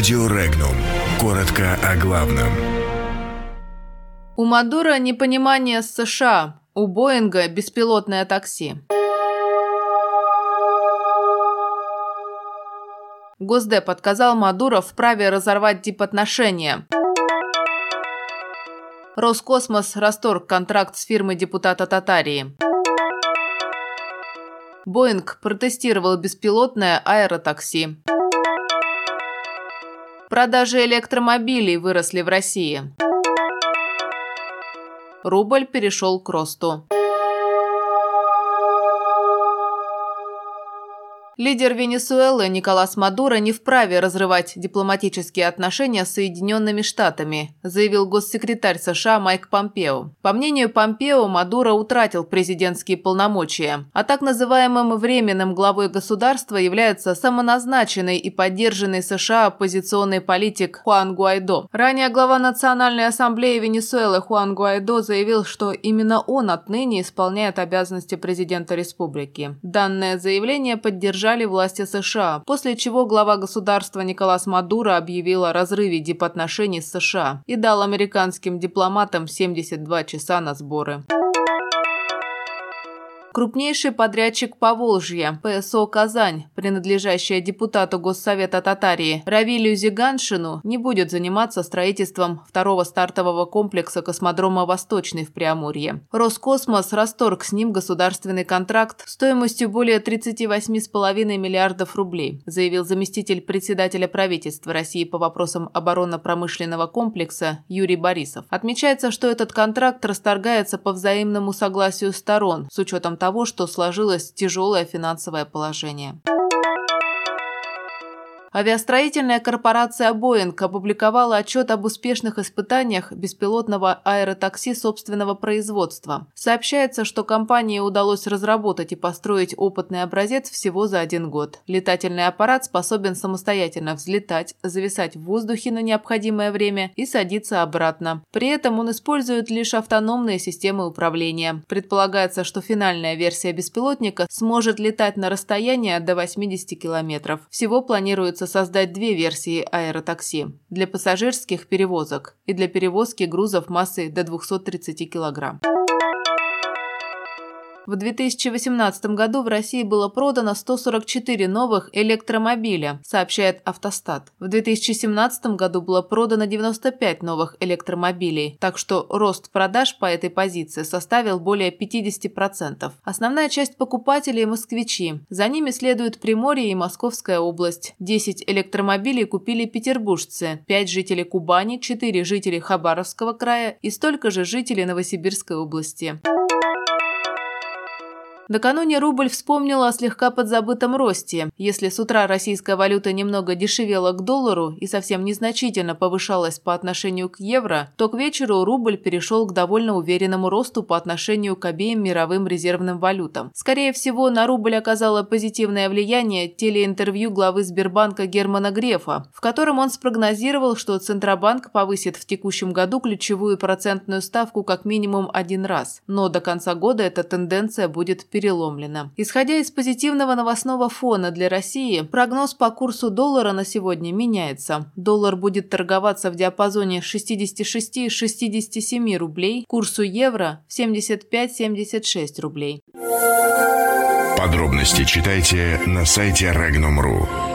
Радио Регнум. Коротко о главном. У Мадура непонимание с США. У Боинга беспилотное такси. Госдеп отказал Мадуро в праве разорвать дипотношения. Роскосмос расторг контракт с фирмой депутата Татарии. Боинг протестировал беспилотное аэротакси. Продажи электромобилей выросли в России. Рубль перешел к росту. Лидер Венесуэлы Николас Мадуро не вправе разрывать дипломатические отношения с Соединенными Штатами, заявил госсекретарь США Майк Помпео. По мнению Помпео, Мадуро утратил президентские полномочия, а так называемым временным главой государства является самоназначенный и поддержанный США оппозиционный политик Хуан Гуайдо. Ранее глава Национальной ассамблеи Венесуэлы Хуан Гуайдо заявил, что именно он отныне исполняет обязанности президента республики. Данное заявление поддержали поддержали власти США, после чего глава государства Николас Мадуро объявил о разрыве дипотношений с США и дал американским дипломатам 72 часа на сборы. Крупнейший подрядчик Поволжья, ПСО «Казань», принадлежащая депутату Госсовета Татарии Равилю Зиганшину, не будет заниматься строительством второго стартового комплекса космодрома «Восточный» в Преамурье. Роскосмос расторг с ним государственный контракт стоимостью более 38,5 миллиардов рублей, заявил заместитель председателя правительства России по вопросам оборонно-промышленного комплекса Юрий Борисов. Отмечается, что этот контракт расторгается по взаимному согласию сторон с учетом того, что сложилось тяжелое финансовое положение. Авиастроительная корпорация «Боинг» опубликовала отчет об успешных испытаниях беспилотного аэротакси собственного производства. Сообщается, что компании удалось разработать и построить опытный образец всего за один год. Летательный аппарат способен самостоятельно взлетать, зависать в воздухе на необходимое время и садиться обратно. При этом он использует лишь автономные системы управления. Предполагается, что финальная версия беспилотника сможет летать на расстояние до 80 километров. Всего планируется планируется создать две версии аэротакси – для пассажирских перевозок и для перевозки грузов массой до 230 килограмм. В 2018 году в России было продано 144 новых электромобиля, сообщает Автостат. В 2017 году было продано 95 новых электромобилей, так что рост продаж по этой позиции составил более 50%. Основная часть покупателей – москвичи. За ними следуют Приморье и Московская область. 10 электромобилей купили петербуржцы, 5 жителей Кубани, 4 жители Хабаровского края и столько же жителей Новосибирской области. Накануне рубль вспомнил о слегка подзабытом росте. Если с утра российская валюта немного дешевела к доллару и совсем незначительно повышалась по отношению к евро, то к вечеру рубль перешел к довольно уверенному росту по отношению к обеим мировым резервным валютам. Скорее всего, на рубль оказало позитивное влияние телеинтервью главы Сбербанка Германа Грефа, в котором он спрогнозировал, что Центробанк повысит в текущем году ключевую процентную ставку как минимум один раз, но до конца года эта тенденция будет перейти переломлена. Исходя из позитивного новостного фона для России, прогноз по курсу доллара на сегодня меняется. Доллар будет торговаться в диапазоне 66-67 рублей, курсу евро в 75-76 рублей. Подробности читайте на сайте Regnum.ru.